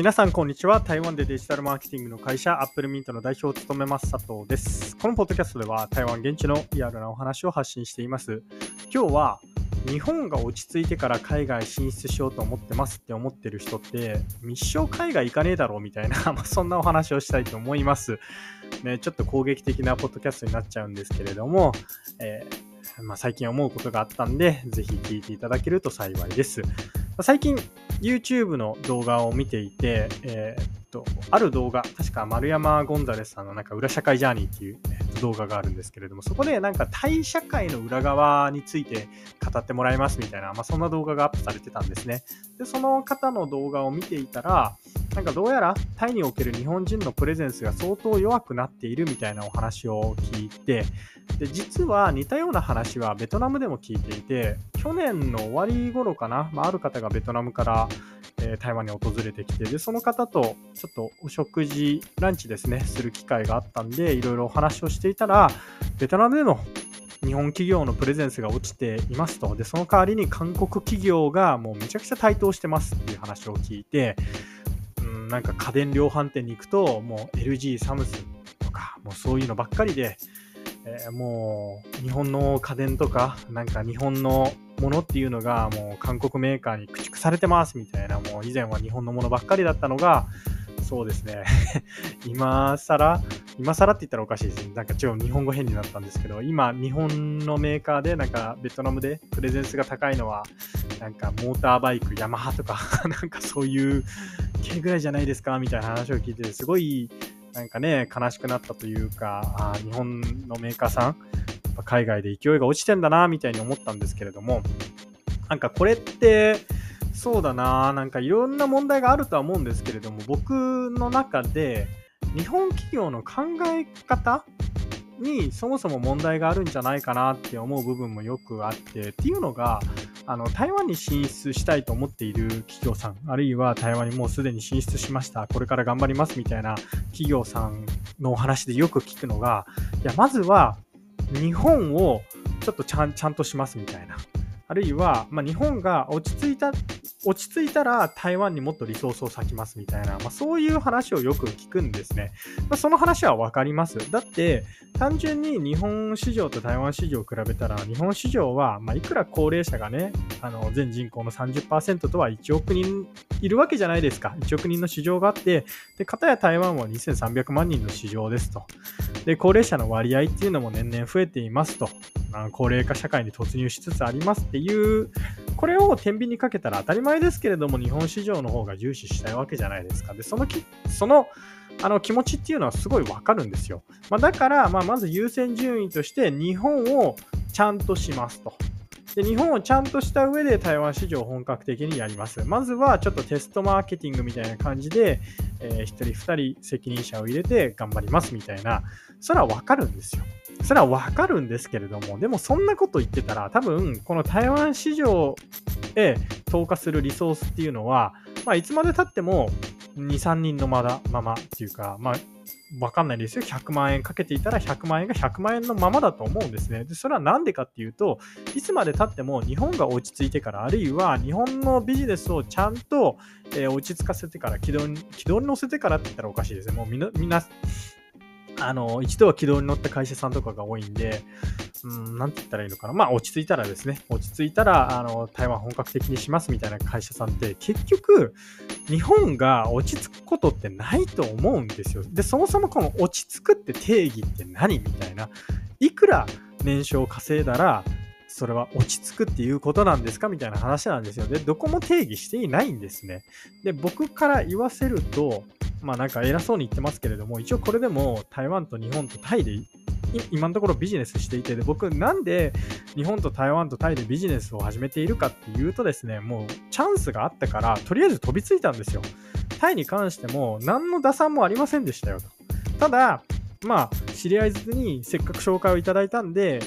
皆さん、こんにちは。台湾でデジタルマーケティングの会社、アップルミントの代表を務めます佐藤です。このポッドキャストでは、台湾現地のリアルなお話を発信しています。今日は、日本が落ち着いてから海外進出しようと思ってますって思ってる人って、密生海外行かねえだろうみたいな まそんなお話をしたいと思います。ね、ちょっと攻撃的なポッドキャストになっちゃうんですけれども、えー、まあ、最近思うことがあったんで、ぜひ聞いていただけると幸いです。最近 YouTube の動画を見ていて、えー、っと、ある動画、確か丸山ゴンザレスさんのなんか裏社会ジャーニーっていう、動画があるんですけれども、そこでなんか対社会の裏側について語ってもらいますみたいな、まあ、そんな動画がアップされてたんですね。で、その方の動画を見ていたら、なんかどうやらタイにおける日本人のプレゼンスが相当弱くなっているみたいなお話を聞いて、で、実は似たような話はベトナムでも聞いていて、去年の終わり頃かな、まあ、ある方がベトナムから、えー、台湾に訪れてきて、で、その方とちょっとお食事、ランチですね、する機会があったんで、いろいろお話をしていたら、ベトナムでの日本企業のプレゼンスが落ちていますと。で、その代わりに韓国企業がもうめちゃくちゃ台頭してますっていう話を聞いて、うん、なんか家電量販店に行くと、もう LG、サムスンとか、もうそういうのばっかりで、えー、もう日本の家電とか、なんか日本のものっていうのがもう韓国メーカーに駆逐されてますみたいな、もう以前は日本のものばっかりだったのが、そうですね。今更、今更って言ったらおかしいですね。なんか違う日本語変になったんですけど、今、日本のメーカーで、なんかベトナムでプレゼンスが高いのは、なんかモーターバイク、ヤマハとか なんかそういう系ぐらいじゃないですかみたいな話を聞いて、すごい、なんかね、悲しくなったというか、あ日本のメーカーさん、海外で勢いが落ちてんだな、みたいに思ったんですけれども、なんかこれって、そうだな、なんかいろんな問題があるとは思うんですけれども、僕の中で日本企業の考え方にそもそも問題があるんじゃないかなって思う部分もよくあってっていうのがあの台湾に進出したいと思っている企業さんあるいは台湾にもうすでに進出しました。これから頑張りますみたいな企業さんのお話でよく聞くのがいやまずは日本をちょっとちゃんちゃんとしますみたいな。あるいは、まあ、日本が落ち着いた、落ち着いたら台湾にもっとリソースを割きますみたいな、まあ、そういう話をよく聞くんですね。まあ、その話はわかります。だって、単純に日本市場と台湾市場を比べたら、日本市場は、まあ、いくら高齢者がね、あの全人口の30%とは1億人いるわけじゃないですか。1億人の市場があって、で、片や台湾は2300万人の市場ですと。で、高齢者の割合っていうのも年々増えていますと。高齢化社会に突入しつつありますっていう、これを天秤にかけたら当たり前ですけれども、日本市場の方が重視したいわけじゃないですか。で、そのき、その、あの気持ちっていうのはすごいわかるんですよ。まあ、だから、まあ、まず優先順位として日本をちゃんとしますと。で日本をちゃんとした上で台湾市場を本格的にやります。まずはちょっとテストマーケティングみたいな感じで、えー、1人2人責任者を入れて頑張りますみたいな、それはわかるんですよ。それはわかるんですけれども、でもそんなこと言ってたら、多分、この台湾市場へ投下するリソースっていうのは、まあ、いつまでたっても2、3人のまだままっていうか、まあ、わかんないですよ。100万円かけていたら100万円が100万円のままだと思うんですね。で、それはなんでかっていうと、いつまでたっても日本が落ち着いてから、あるいは日本のビジネスをちゃんと、えー、落ち着かせてから、軌道に、軌道に乗せてからって言ったらおかしいですね。もう、みんな、あの、一度は軌道に乗った会社さんとかが多いんで、うん、なんて言ったらいいのかな。まあ、落ち着いたらですね、落ち着いたら、あの、台湾本格的にしますみたいな会社さんって、結局、日本が落ち着くことってないと思うんですよ。で、そもそもこの落ち着くって定義って何みたいな。いくら年商稼いだら、それは落ち着くっていうことなんですかみたいな話なんですよ。で、どこも定義していないんですね。で、僕から言わせると、まあなんか偉そうに言ってますけれども、一応これでも台湾と日本とタイで今のところビジネスしていてで、僕なんで日本と台湾とタイでビジネスを始めているかっていうとですね、もうチャンスがあったから、とりあえず飛びついたんですよ。タイに関しても何の打算もありませんでしたよと。ただ、まあ、知り合いずにせっかく紹介をいただいたんで、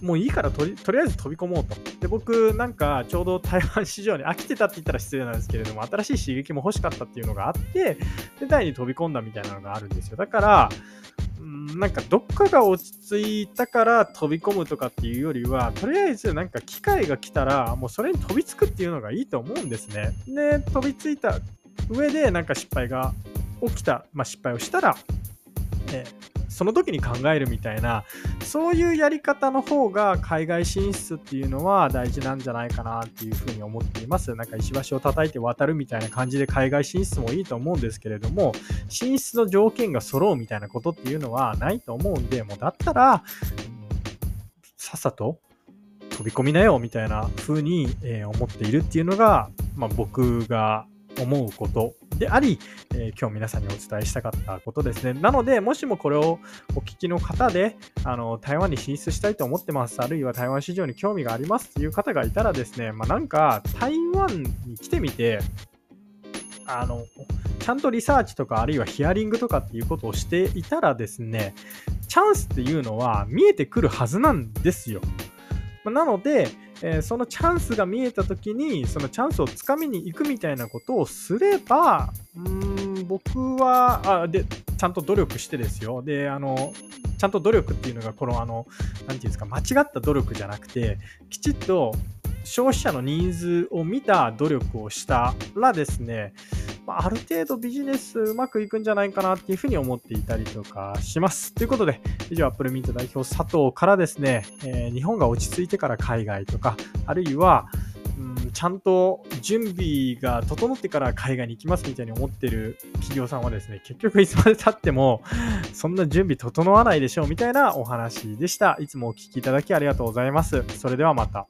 もういいからとりとりあえず飛び込もうと。で、僕なんかちょうど台湾市場に飽きてたって言ったら失礼なんですけれども、新しい刺激も欲しかったっていうのがあって、で、タイに飛び込んだみたいなのがあるんですよ。だから、なんかどっかが落ち着いたから飛び込むとかっていうよりは、とりあえずなんか機会が来たら、もうそれに飛びつくっていうのがいいと思うんですね。で、飛びついた上でなんか失敗が起きた、まあ、失敗をしたら、えその時に考えるみたいなそういうやり方の方が海外進出っていうのは大事なんじゃないかなっていうふうに思っています。なんか石橋を叩いて渡るみたいな感じで海外進出もいいと思うんですけれども進出の条件が揃うみたいなことっていうのはないと思うんでもうだったらさっさと飛び込みなよみたいな風に、え思っているっていうのが、まあ、僕が思うことであり、えー、今日皆さんにお伝えしたかったことですね。なので、もしもこれをお聞きの方で、あの、台湾に進出したいと思ってます、あるいは台湾市場に興味がありますっていう方がいたらですね、まあ、なんか台湾に来てみて、あの、ちゃんとリサーチとか、あるいはヒアリングとかっていうことをしていたらですね、チャンスっていうのは見えてくるはずなんですよ。なので、えー、そのチャンスが見えた時にそのチャンスをつかみに行くみたいなことをすればうん僕はあでちゃんと努力してですよ。であのちゃんと努力っていうのがこのあの何て言うんですか間違った努力じゃなくてきちっと消費者のニーズを見た努力をしたらですねまあ、ある程度ビジネスうまくいくんじゃないかなっていうふうに思っていたりとかします。ということで、以上、アップルミント代表佐藤からですね、えー、日本が落ち着いてから海外とか、あるいは、うん、ちゃんと準備が整ってから海外に行きますみたいに思ってる企業さんはですね、結局いつまで経っても、そんな準備整わないでしょうみたいなお話でした。いつもお聴きいただきありがとうございます。それではまた。